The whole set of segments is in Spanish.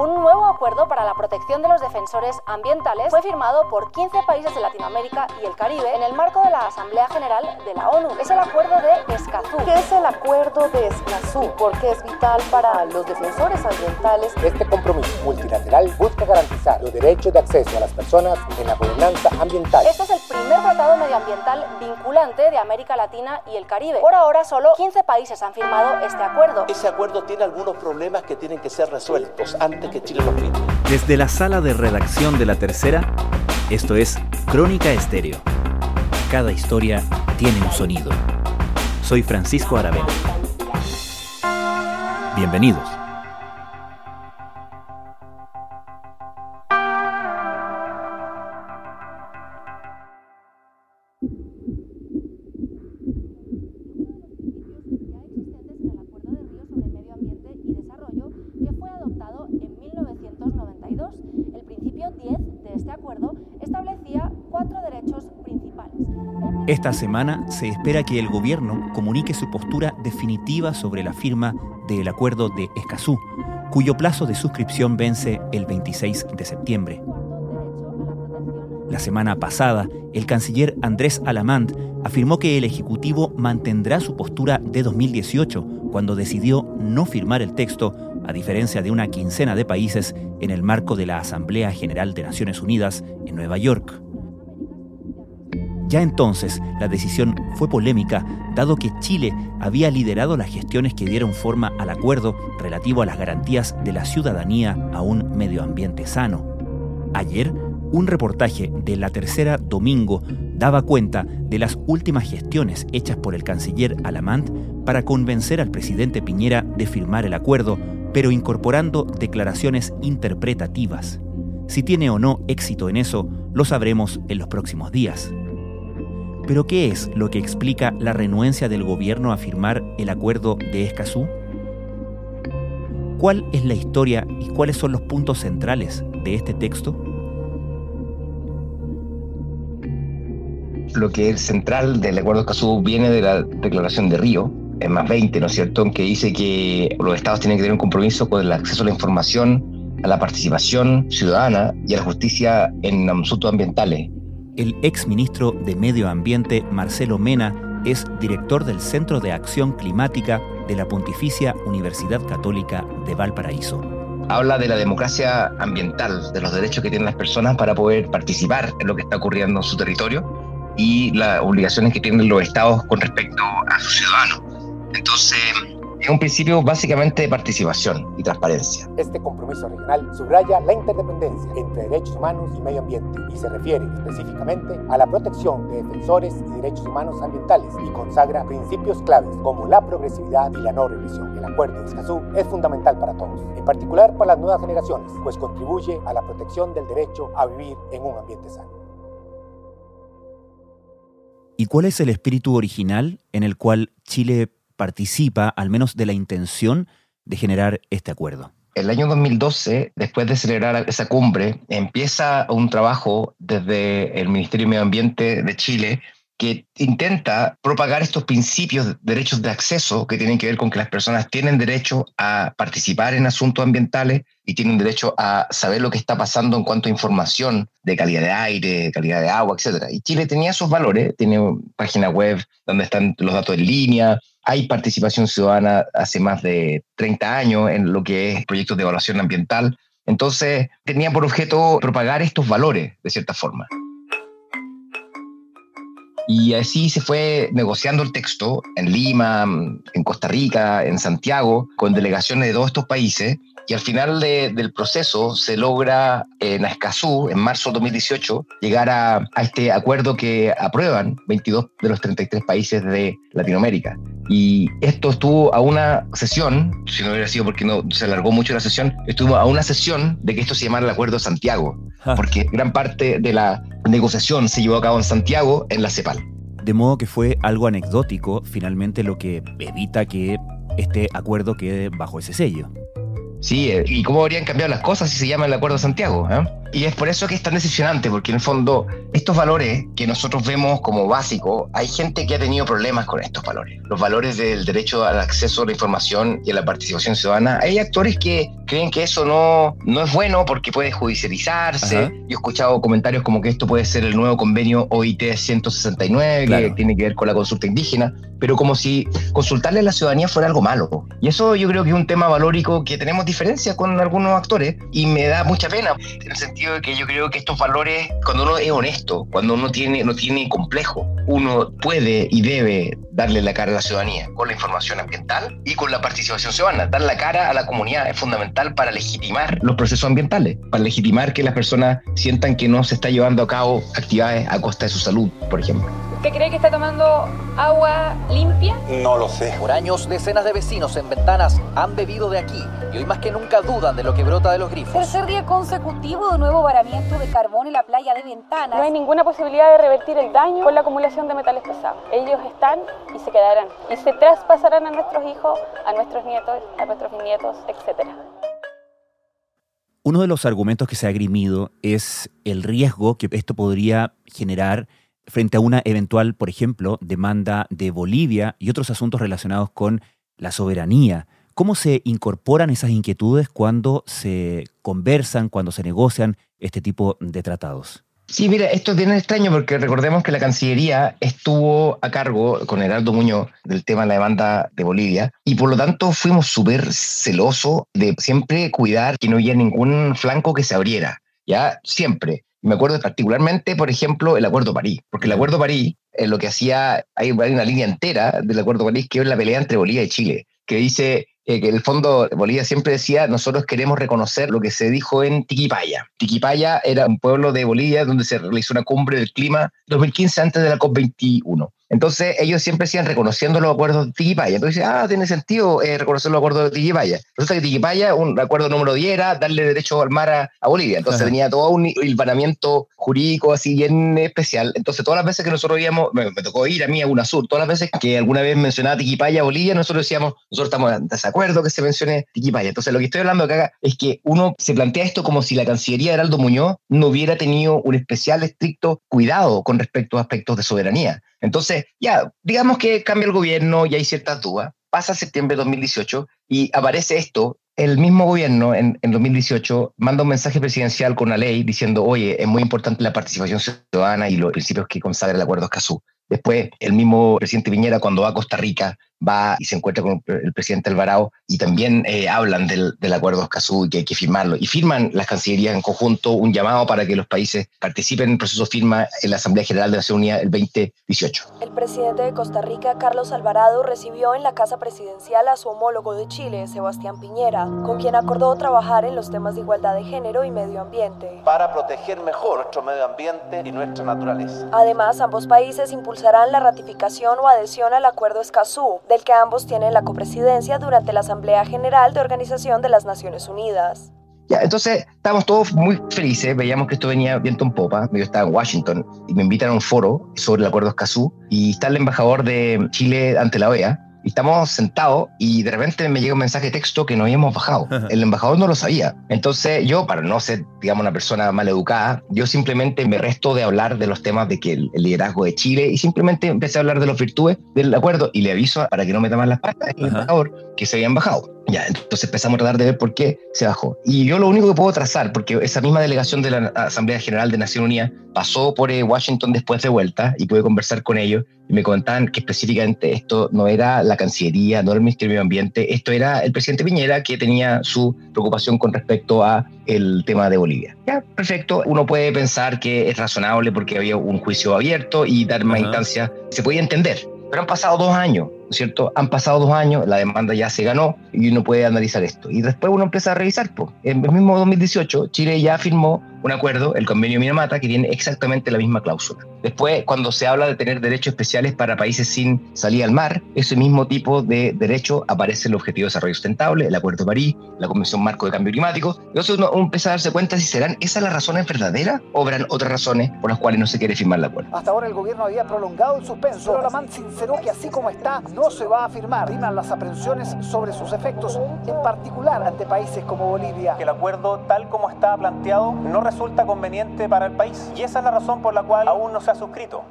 Un nuevo acuerdo para la protección de los defensores ambientales fue firmado por 15 países de Latinoamérica y el Caribe en el marco de la Asamblea General de la ONU. Es el acuerdo de Escazú. ¿Qué es el acuerdo de Escazú? Porque es vital para los defensores ambientales. Este compromiso multilateral busca garantizar los derechos de acceso a las personas en la gobernanza ambiental. Este es el primer tratado medioambiental vinculante de América Latina y el Caribe. Por ahora, solo 15 países han firmado este acuerdo. Ese acuerdo tiene algunos problemas que tienen que ser resueltos antes que Chile los firme. Desde la sala de redacción de La Tercera, esto es Crónica Estéreo. Cada historia tiene un sonido. Soy Francisco Aravena. Bienvenidos. Esta semana se espera que el gobierno comunique su postura definitiva sobre la firma del acuerdo de Escazú, cuyo plazo de suscripción vence el 26 de septiembre. La semana pasada, el canciller Andrés Alamand afirmó que el Ejecutivo mantendrá su postura de 2018 cuando decidió no firmar el texto, a diferencia de una quincena de países en el marco de la Asamblea General de Naciones Unidas en Nueva York. Ya entonces, la decisión fue polémica, dado que Chile había liderado las gestiones que dieron forma al acuerdo relativo a las garantías de la ciudadanía a un medio ambiente sano. Ayer, un reportaje de La Tercera Domingo daba cuenta de las últimas gestiones hechas por el canciller Alamant para convencer al presidente Piñera de firmar el acuerdo, pero incorporando declaraciones interpretativas. Si tiene o no éxito en eso, lo sabremos en los próximos días. Pero ¿qué es lo que explica la renuencia del gobierno a firmar el acuerdo de Escazú? ¿Cuál es la historia y cuáles son los puntos centrales de este texto? Lo que es central del acuerdo de Escazú viene de la declaración de Río, en más 20, ¿no es cierto?, que dice que los estados tienen que tener un compromiso con el acceso a la información, a la participación ciudadana y a la justicia en asuntos ambientales. El ex ministro de Medio Ambiente, Marcelo Mena, es director del Centro de Acción Climática de la Pontificia Universidad Católica de Valparaíso. Habla de la democracia ambiental, de los derechos que tienen las personas para poder participar en lo que está ocurriendo en su territorio y las obligaciones que tienen los estados con respecto a sus ciudadanos. Entonces, es un principio básicamente de participación y transparencia. Este compromiso regional subraya la interdependencia entre derechos humanos y medio ambiente y se refiere específicamente a la protección de defensores y derechos humanos ambientales y consagra principios claves como la progresividad y la no regresión. El acuerdo de Escazú es fundamental para todos, en particular para las nuevas generaciones, pues contribuye a la protección del derecho a vivir en un ambiente sano. ¿Y cuál es el espíritu original en el cual Chile participa, al menos de la intención de generar este acuerdo? El año 2012, después de celebrar esa cumbre, empieza un trabajo desde el Ministerio de Medio Ambiente de Chile que intenta propagar estos principios de derechos de acceso que tienen que ver con que las personas tienen derecho a participar en asuntos ambientales y tienen derecho a saber lo que está pasando en cuanto a información de calidad de aire, calidad de agua, etc. Y Chile tenía esos valores, tiene página web donde están los datos en línea, hay participación ciudadana hace más de 30 años en lo que es proyectos de evaluación ambiental. Entonces, tenía por objeto propagar estos valores, de cierta forma. Y así se fue negociando el texto en Lima, en Costa Rica, en Santiago, con delegaciones de todos estos países. Y al final del proceso se logra en Escazú, en marzo de 2018, llegar a, a, este acuerdo que aprueban 22 de los 33 países de Latinoamérica. Y esto estuvo a una sesión, si no hubiera sido porque no se alargó mucho la sesión, estuvo a una sesión de que esto se llamara el Acuerdo de Santiago, porque gran parte de la negociación se llevó a cabo en Santiago, en la CEPAL. De modo que fue algo anecdótico, finalmente lo que evita que este acuerdo quede bajo ese sello. Sí, y cómo habrían cambiado las cosas si se llama el Acuerdo de Santiago. ¿eh? Y es por eso que es tan decepcionante, porque en el fondo estos valores que nosotros vemos como básicos, hay gente que ha tenido problemas con estos valores. Los valores del derecho al acceso a la información y a la participación ciudadana. Hay actores que creen que eso no, no es bueno porque puede judicializarse. Yo he escuchado comentarios como que esto puede ser el nuevo convenio OIT 169, que tiene que ver con la consulta indígena, pero como si consultarle a la ciudadanía fuera algo malo. Y eso yo creo que es un tema valórico que tenemos diferencias con algunos actores y me da mucha pena, en el sentido que yo creo que estos valores, cuando uno es honesto, cuando uno tiene, no tiene complejo, uno puede y debe darle la cara a la ciudadanía con la información ambiental y con la participación ciudadana. Dar la cara a la comunidad es fundamental para legitimar los procesos ambientales, para legitimar que las personas sientan que no se está llevando a cabo actividades a costa de su salud, por ejemplo. ¿Usted cree que está tomando agua limpia? No lo sé. Por años, decenas de vecinos en ventanas han bebido de aquí y hoy más que nunca dudan de lo que brota de los grifos. Tercer día consecutivo de nuevo varamiento de carbón en la playa de Ventanas. No hay ninguna posibilidad de revertir el daño con la acumulación de metales pesados. Ellos están y se quedarán y se traspasarán a nuestros hijos, a nuestros nietos, a nuestros bisnietos, etc. Uno de los argumentos que se ha agrimido es el riesgo que esto podría generar frente a una eventual, por ejemplo, demanda de Bolivia y otros asuntos relacionados con la soberanía. ¿Cómo se incorporan esas inquietudes cuando se conversan, cuando se negocian este tipo de tratados? Sí, mira, esto es bien extraño porque recordemos que la Cancillería estuvo a cargo con Heraldo Muñoz del tema de la demanda de Bolivia y por lo tanto fuimos súper celosos de siempre cuidar que no hubiera ningún flanco que se abriera, ¿ya? Siempre. Me acuerdo particularmente, por ejemplo, el Acuerdo París, porque el Acuerdo París, es lo que hacía, hay, una línea entera del Acuerdo París que es la pelea entre Bolivia y Chile, que dice eh, que el fondo Bolivia siempre decía, nosotros queremos reconocer lo que se dijo en Tiquipaya. Tiquipaya era un pueblo de Bolivia donde se realizó una cumbre del clima 2015 antes de la COP21. Entonces ellos siempre decían reconociendo los acuerdos de Tiquipaya. Entonces, ah, tiene sentido eh, reconocer los acuerdos de Tiquipaya. Resulta que Tiquipaya, un acuerdo número 10 era darle derecho al mar a, Bolivia. Entonces tenía todo un hilvanamiento jurídico así bien especial. Entonces todas las veces que nosotros íbamos, me, tocó ir a mí a UNASUR, todas las veces que alguna vez mencionaba Tiquipaya, Bolivia, nosotros decíamos, nosotros estamos en desacuerdo que se mencione Tiquipaya. Entonces lo que estoy hablando acá es que uno se plantea esto como si la Cancillería de Heraldo Muñoz no hubiera tenido un especial estricto cuidado con respecto a aspectos de soberanía. Entonces, ya, digamos que cambia el gobierno y hay ciertas dudas. Pasa septiembre de 2018 y aparece esto. El mismo gobierno en, en 2018 manda un mensaje presidencial con una ley diciendo, oye, es muy importante la participación ciudadana y los principios que consagra el Acuerdo Escazú. Después, el mismo presidente Piñera, cuando va a Costa Rica, va y se encuentra con el presidente Alvarado y también eh, hablan del, del, acuerdo Escazú y que hay que firmarlo. Y firman las cancillerías en conjunto un llamado para que los países participen en el proceso de firma en la Asamblea General de Naciones Unidas el 2018. El presidente de Costa Rica, Carlos Alvarado, recibió en la Casa Presidencial a su homólogo de Chile, Sebastián Piñera, con quien acordó trabajar en los temas de igualdad de género y medio ambiente. Para proteger mejor nuestro medio ambiente y nuestra naturaleza. Además, ambos países impulsarán la ratificación o adhesión al acuerdo Escazú, del que ambos tienen la copresidencia durante la Asamblea General de Organización de las Naciones Unidas. Ya, entonces estábamos todos muy felices, veíamos que esto venía viento en popa. Yo estaba en Washington y me invitan a un foro sobre el acuerdo Escazú y está el embajador de Chile ante la OEA y estamos sentados y de repente me llega un mensaje de texto que no habíamos bajado. El embajador no lo sabía. Entonces yo, para no ser, digamos, una persona mal educada, yo simplemente me resto de hablar de los temas de que el, liderazgo de Chile y simplemente empecé a hablar de las virtudes del acuerdo y le aviso para que no me tomen las patas al embajador que se habían bajado. Ya, entonces empezamos a tratar de ver por qué se bajó. Y yo lo único que puedo trazar, porque esa misma delegación de la Asamblea General de Naciones Unidas pasó por eh, Washington después de vuelta y pude conversar con ellos y me contaban que específicamente esto no era la Cancillería, no era el Ministerio de Medio Ambiente, esto era el presidente Piñera que tenía su preocupación con respecto a el tema de Bolivia. Ya, perfecto, uno puede pensar que es razonable porque había un juicio abierto y dar más instancia, se podía entender, pero han pasado dos años cierto? Han pasado dos años, la demanda ya se ganó y uno puede analizar esto. Y después uno empieza a revisar. Pues. En el mismo 2018, Chile ya firmó un acuerdo, el convenio Minamata, que tiene exactamente la misma cláusula. Después, cuando se habla de tener derechos especiales para países sin salida al mar, ese mismo tipo de derecho aparece en el Objetivo de Desarrollo Sustentable, el Acuerdo de París, la Convención Marco de Cambio Climático. Entonces uno, empieza a darse cuenta si serán esas las razones verdaderas o habrán otras razones por las cuales no se quiere firmar el acuerdo. Hasta ahora el gobierno había prolongado el suspenso, pero la MAN sinceró que así como está, no se va a firmar. Priman las aprensiones sobre sus efectos, en particular ante países como Bolivia. Que el acuerdo tal como está planteado no resulta conveniente para el país. Y esa es la razón por la cual aún no se ha suscrito.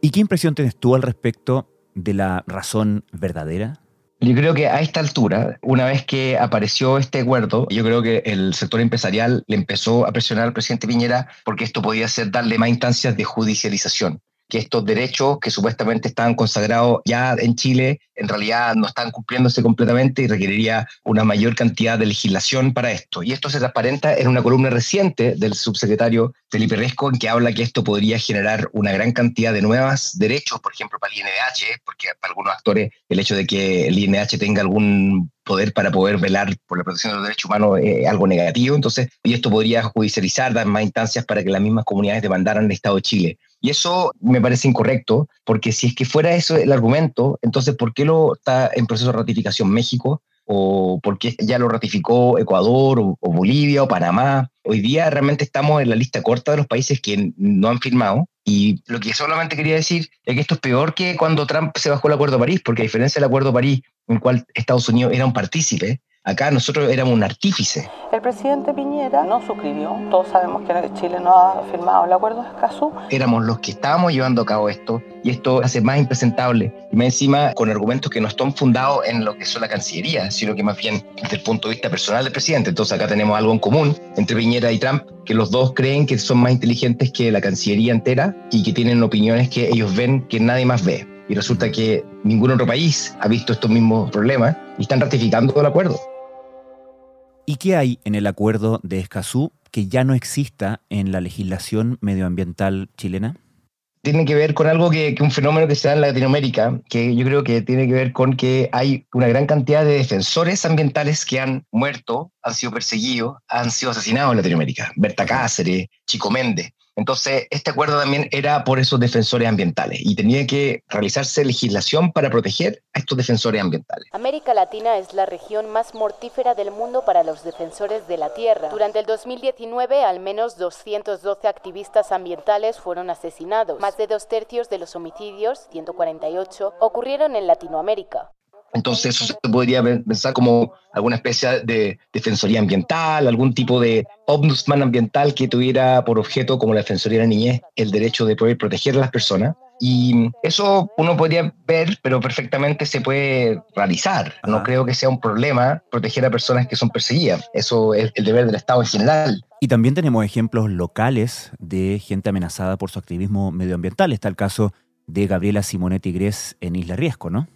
¿Y qué impresión tienes tú al respecto de la razón verdadera? Yo creo que a esta altura, una vez que apareció este acuerdo, yo creo que el sector empresarial le empezó a presionar al presidente Piñera porque esto podía ser darle más instancias de judicialización que estos derechos que supuestamente estaban consagrados ya en Chile en realidad no están cumpliéndose completamente y requeriría una mayor cantidad de legislación para esto. Y esto se transparenta en una columna reciente del subsecretario Felipe Resco en que habla que esto podría generar una gran cantidad de nuevos derechos, por ejemplo, para el INDH, porque para algunos actores el hecho de que el INDH tenga algún poder para poder velar por la protección de los derechos humanos es algo negativo. Entonces, y esto podría judicializar, dar más instancias para que las mismas comunidades demandaran al Estado de Chile. Y eso me parece incorrecto, porque si es que fuera eso el argumento, entonces, ¿por qué lo está en proceso de ratificación México? ¿O por qué ya lo ratificó Ecuador o, Bolivia o Panamá? Hoy día realmente estamos en la lista corta de los países que no han firmado. Y lo que solamente quería decir es que esto es peor que cuando Trump se bajó el Acuerdo de París, porque a diferencia del Acuerdo de París, en el cual Estados Unidos era un partícipe, Acá nosotros éramos un artífice. El presidente Piñera no suscribió. Todos sabemos que Chile no ha firmado el acuerdo de Escazú. Éramos los que estábamos llevando a cabo esto y esto hace más impresentable. Y más encima con argumentos que no están fundados en lo que son la Cancillería, sino que más bien desde el punto de vista personal del presidente. Entonces acá tenemos algo en común entre Piñera y Trump, que los dos creen que son más inteligentes que la Cancillería entera y que tienen opiniones que ellos ven que nadie más ve. Y resulta que ningún otro país ha visto estos mismos problemas y están ratificando el acuerdo. ¿Y qué hay en el acuerdo de Escazú que ya no exista en la legislación medioambiental chilena? Tiene que ver con algo que, que, un fenómeno que se da en Latinoamérica, que yo creo que tiene que ver con que hay una gran cantidad de defensores ambientales que han muerto, han sido perseguidos, han sido asesinados en Latinoamérica. Berta Cáceres, Chico Méndez. Entonces, este acuerdo también era por esos defensores ambientales y tenía que realizarse legislación para proteger a estos defensores ambientales. América Latina es la región más mortífera del mundo para los defensores de la tierra. Durante el 2019, al menos 212 activistas ambientales fueron asesinados. Más de dos tercios de los homicidios, 148, ocurrieron en Latinoamérica. Entonces eso se podría pensar como alguna especie de defensoría ambiental, algún tipo de ombudsman ambiental que tuviera por objeto, como la Defensoría de la Niñez, el derecho de poder proteger a las personas. Y eso uno podría ver, pero perfectamente se puede realizar. No creo que sea un problema proteger a personas que son perseguidas. Eso es el deber del Estado en general. Y también tenemos ejemplos locales de gente amenazada por su activismo medioambiental. Está el caso de Gabriela Simonetti Gres en Isla Riesco, ¿no?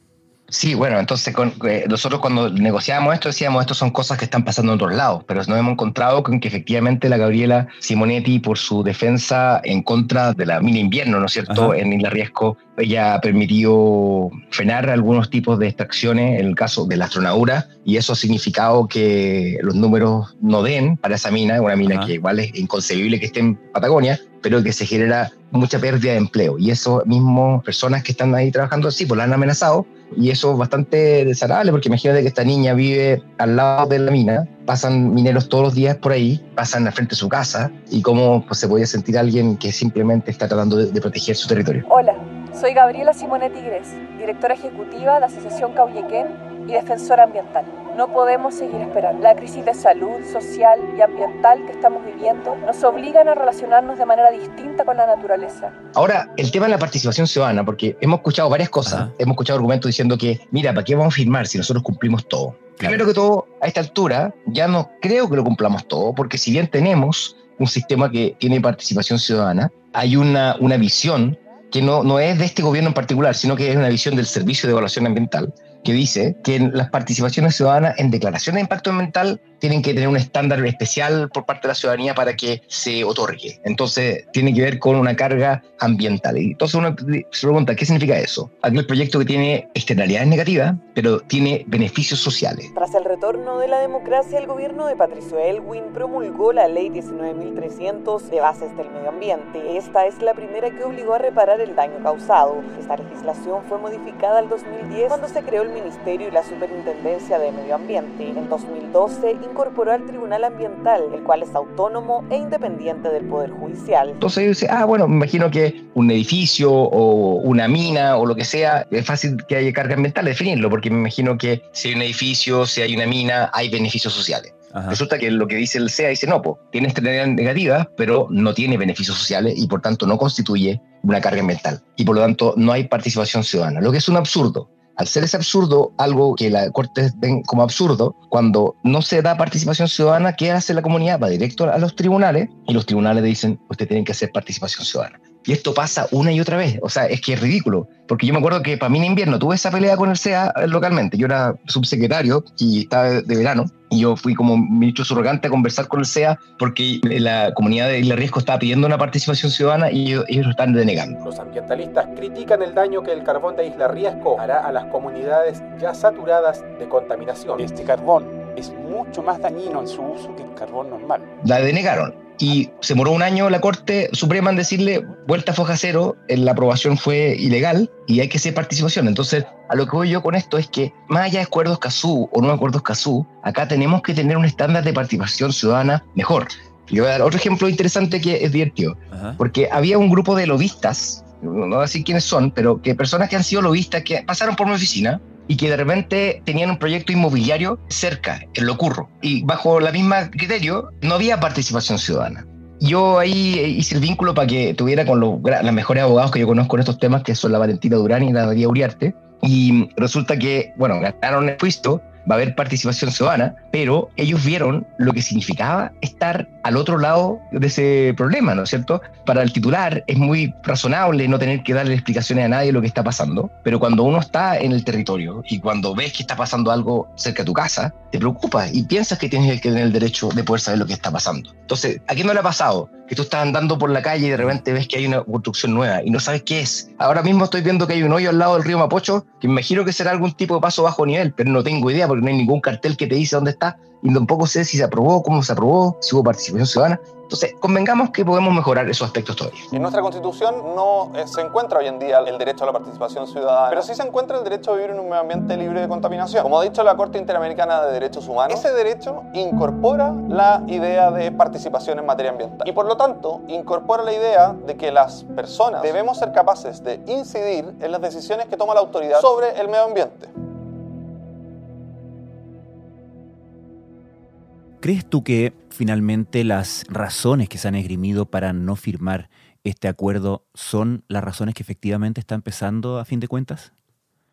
Sí, bueno, entonces con, eh, nosotros cuando negociábamos esto decíamos, esto son cosas que están pasando en otros lados, pero nos hemos encontrado con que efectivamente la Gabriela Simonetti, por su defensa en contra de la mina invierno, ¿no es cierto?, en Isla Riesco, ella permitió frenar algunos tipos de extracciones, en el caso de la astronaura, y eso ha significado que los números no den para esa mina, una mina que igual es inconcebible que esté en Patagonia, pero que se genera mucha pérdida de empleo. Y eso mismo, personas que están ahí trabajando así, pues la han amenazado. Y eso es bastante desagradable, porque imagínate que esta niña vive al lado de la mina, pasan mineros todos los días por ahí, pasan al frente de su casa, y cómo pues, se podía sentir alguien que simplemente está tratando de, proteger su territorio. Hola, soy Gabriela Simonetti Gres, directora ejecutiva de Asociación Cauyequén y defensora ambiental. No podemos seguir esperando. La crisis de salud, social y ambiental que estamos viviendo nos obligan a relacionarnos de manera distinta con la naturaleza. Ahora, el tema de la participación ciudadana, porque hemos escuchado varias cosas, Ajá. hemos escuchado argumentos diciendo que, mira, ¿para qué vamos a firmar si nosotros cumplimos todo? Claro. Primero que todo, a esta altura ya no creo que lo cumplamos todo, porque si bien tenemos un sistema que tiene participación ciudadana, hay una, una visión que no, no es de este gobierno en particular, sino que es una visión del Servicio de Evaluación Ambiental, que dice que las participaciones ciudadanas en declaraciones de impacto ambiental tienen que tener un estándar especial por parte de la ciudadanía para que se otorgue. Entonces, tiene que ver con una carga ambiental. Entonces uno se pregunta, ¿qué significa eso? Aquel proyecto que tiene externalidades negativas, pero tiene beneficios sociales. Tras el retorno de la democracia, el gobierno de Patricio Elwin promulgó la ley 19.300 de bases del medio ambiente. Esta es la primera que obligó a reparar el daño causado. Esta legislación fue modificada en 2010 cuando se creó el Ministerio y la Superintendencia de Medio Ambiente. En 2012 incorporó al Tribunal Ambiental, el cual es autónomo e independiente del Poder Judicial. Entonces dice, ah, bueno, me imagino que un edificio o una mina o lo que sea, es fácil que haya carga ambiental definirlo, porque me imagino que si hay un edificio, si hay una mina, hay beneficios sociales. Resulta que lo que dice el CEA dice, no, pues, tiene externalidades negativas, pero no tiene beneficios sociales y por tanto no constituye una carga ambiental. Y por lo tanto no hay participación ciudadana, lo que es un absurdo. Al ser ese absurdo, algo que la Corte ven como absurdo, cuando no se da participación ciudadana, ¿qué hace la comunidad? Va directo a los tribunales y los tribunales dicen, usted tiene que hacer participación ciudadana. Y esto pasa una y otra vez. O sea, es que es ridículo. Porque yo me acuerdo que para mí en invierno tuve esa pelea con el CEA localmente. Yo era subsecretario y estaba de verano. Y yo fui como ministro surrogante a conversar con el CEA porque la comunidad de Isla Riesgo estaba pidiendo una participación ciudadana y ellos, ellos lo están denegando. Los ambientalistas critican el daño que el carbón de Isla Riesgo hará a las comunidades ya saturadas de contaminación. Este carbón es mucho más dañino en su uso que el carbón normal. La denegaron y se moró un año la Corte Suprema en decirle vuelta a foja cero, la aprobación fue ilegal y hay que hacer participación. Entonces, a lo que voy yo con esto es que, más allá de acuerdos CASU o no acuerdos CASU, acá tenemos que tener un estándar de participación ciudadana mejor. Voy a dar otro ejemplo interesante que es divertido, porque había un grupo de lobistas, no voy a decir quiénes son, pero que personas que han sido lobistas que pasaron por mi oficina y que de repente tenían un proyecto inmobiliario cerca, en lo curro. Y bajo la misma criterio, no había participación ciudadana. Yo ahí hice el vínculo para que tuviera con los, mejores abogados que yo conozco en estos temas, que son la Valentina Durán y la María Uriarte. Y resulta que, bueno, ganaron el juicio, va a haber participación ciudadana, pero ellos vieron lo que significaba estar al otro lado de ese problema, ¿no es cierto? Para el titular es muy razonable no tener que darle explicaciones a nadie lo que está pasando, pero cuando uno está en el territorio y cuando ves que está pasando algo cerca de tu casa, te preocupas y piensas que tienes que tener el derecho de poder saber lo que está pasando. Entonces, ¿a quién no le ha pasado? Que tú estás andando por la calle y de repente ves que hay una construcción nueva y no sabes qué es. Ahora mismo estoy viendo que hay un hoyo al lado del río Mapocho que me imagino que será algún tipo de paso bajo nivel, pero no tengo idea porque no hay ningún cartel que te dice dónde está y tampoco sé si se aprobó, cómo se aprobó, si hubo participación Entonces, convengamos que podemos mejorar esos aspectos todavía. En nuestra constitución no se encuentra hoy en día el derecho a la participación ciudadana, pero sí se encuentra el derecho a vivir en un medio ambiente libre de contaminación. Como ha dicho la Corte Interamericana de Derechos Humanos, ese derecho incorpora la idea de participación en materia ambiental. Y por lo tanto, incorpora la idea de que las personas debemos ser capaces de incidir en las decisiones que toma la autoridad sobre el medio ambiente. ¿Crees tú que finalmente las razones que se han esgrimido para no firmar este acuerdo son las razones que efectivamente está empezando a fin de cuentas?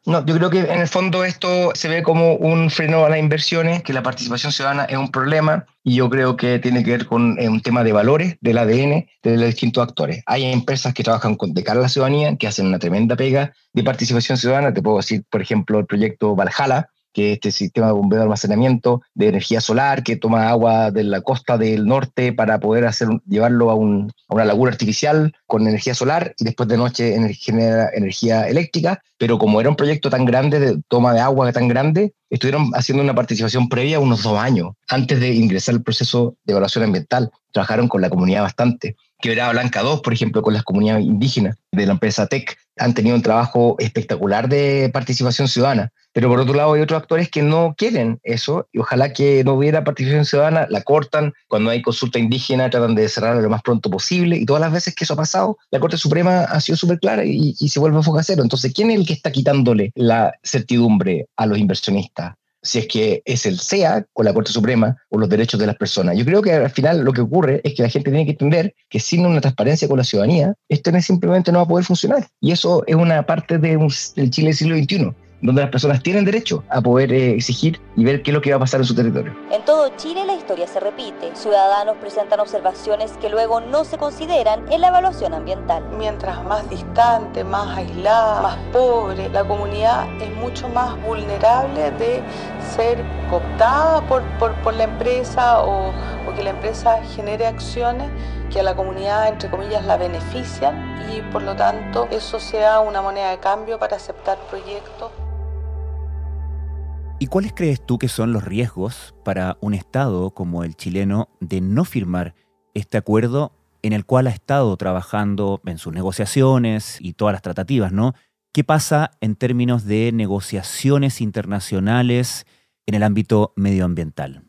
No, yo creo que en el fondo esto se ve como un freno a las inversiones, que la participación ciudadana es un problema y yo creo que tiene que ver con eh, un tema de valores del ADN de los distintos actores. Hay empresas que trabajan con, de cara a la ciudadanía, que hacen una tremenda pega de participación ciudadana. Te puedo decir, por ejemplo, el proyecto Valhalla, que este sistema de bombeo de almacenamiento de energía solar que toma agua de la costa del norte para poder hacer, llevarlo a, un, a una laguna artificial con energía solar y después de noche genera energía eléctrica, pero como era un proyecto tan grande de toma de agua tan grande, estuvieron haciendo una participación previa unos dos años antes de ingresar al proceso de evaluación ambiental. Trabajaron con la comunidad bastante. Quebrada Blanca 2, por ejemplo, con las comunidades indígenas de la empresa TEC, han tenido un trabajo espectacular de participación ciudadana. Pero por otro lado hay otros actores que no quieren eso y ojalá que no hubiera participación ciudadana, la cortan, cuando hay consulta indígena tratan de cerrarla lo más pronto posible y todas las veces que eso ha pasado, la Corte Suprema ha sido súper clara y, y, se vuelve a foca cero. Entonces, ¿quién es el que está quitándole la certidumbre a los inversionistas? Si es que es el SEA con la Corte Suprema o los derechos de las personas. Yo creo que al final lo que ocurre es que la gente tiene que entender que sin una transparencia con la ciudadanía, esto simplemente no va a poder funcionar. Y eso es una parte de del Chile del siglo XXI donde las personas tienen derecho a poder eh, exigir y ver qué es lo que va a pasar en su territorio. En todo Chile la historia se repite. Ciudadanos presentan observaciones que luego no se consideran en la evaluación ambiental. Mientras más distante, más aislada, más pobre, la comunidad es mucho más vulnerable de ser cooptada por, por, por la empresa o, o que la empresa genere acciones que a la comunidad, entre comillas, la benefician y por lo tanto eso sea una moneda de cambio para aceptar proyectos. ¿Y cuáles crees tú que son los riesgos para un Estado como el chileno de no firmar este acuerdo en el cual ha estado trabajando en sus negociaciones y todas las tratativas, ¿no? ¿Qué pasa en términos de negociaciones internacionales en el ámbito medioambiental?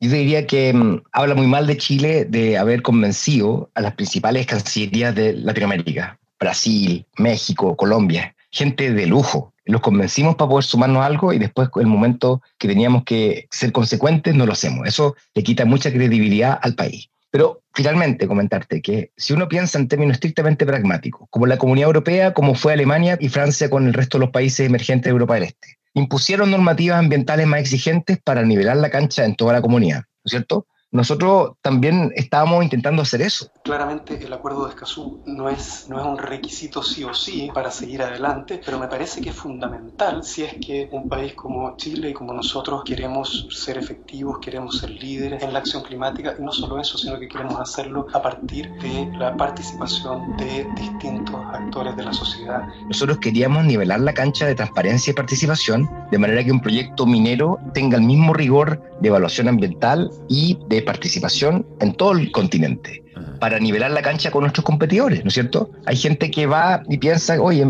Yo diría que mm, habla muy mal de Chile de haber convencido a las principales cancillerías de Latinoamérica, Brasil, México, Colombia, gente de lujo. Los convencimos para poder sumarnos algo y después, el momento que teníamos que ser consecuentes, no lo hacemos. Eso le quita mucha credibilidad al país. Pero finalmente comentarte que si uno piensa en términos estrictamente pragmáticos, como la Comunidad Europea, como fue Alemania y Francia con el resto de los países emergentes de Europa del Este, impusieron normativas ambientales más exigentes para nivelar la cancha en toda la comunidad, ¿no es cierto? Nosotros también estábamos intentando hacer eso. Claramente el acuerdo de Escazú no es, no es un requisito sí o sí para seguir adelante, pero me parece que es fundamental si es que un país como Chile y como nosotros queremos ser efectivos, queremos ser líderes en la acción climática y no solo eso, sino que queremos hacerlo a partir de la participación de distintos actores de la sociedad. Nosotros queríamos nivelar la cancha de transparencia y participación de manera que un proyecto minero tenga el mismo rigor de evaluación ambiental y de participación en todo el continente para nivelar la cancha con nuestros competidores, ¿no es cierto? Hay gente que va y piensa, oye,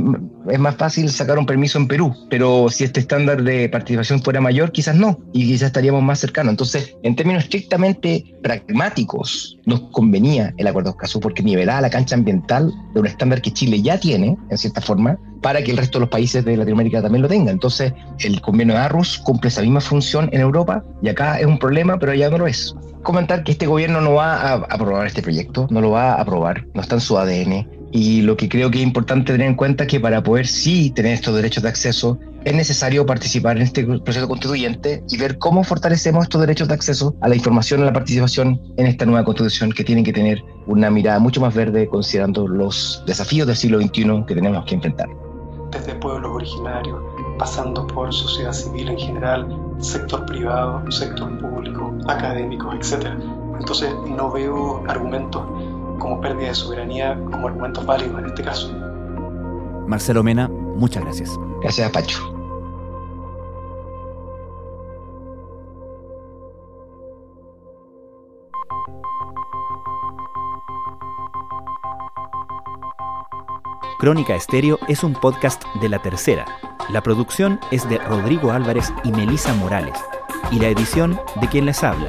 es más fácil sacar un permiso en Perú, pero si este estándar de participación fuera mayor, quizás no, y quizás estaríamos más cercanos. Entonces, en términos estrictamente pragmáticos, nos convenía el Acuerdo de Escazú porque nivelaba la cancha ambiental de un estándar que Chile ya tiene, en cierta forma, para que el resto de los países de Latinoamérica también lo tengan. Entonces, el convenio de Arrus cumple esa misma función en Europa y acá es un problema, pero allá no lo es comentar que este gobierno no va a aprobar este no lo va a aprobar, no está en su ADN. Y lo que creo que es importante tener en cuenta es que para poder sí tener estos derechos de acceso, es necesario participar en este proceso constituyente y ver cómo fortalecemos estos derechos de acceso a la información, a la participación en esta nueva constitución que tiene que tener una mirada mucho más verde considerando los desafíos del siglo XXI que tenemos que enfrentar. Desde pueblos originarios, pasando por sociedad civil en general, sector privado, sector público, académicos, etc. Entonces no veo argumentos como pérdida de soberanía como argumentos válidos en este caso. Marcelo Mena, muchas gracias. Gracias, Pacho. Crónica Estéreo es un podcast de La Tercera. La producción es de Rodrigo Álvarez y Melisa Morales. Y la edición de quien les habla,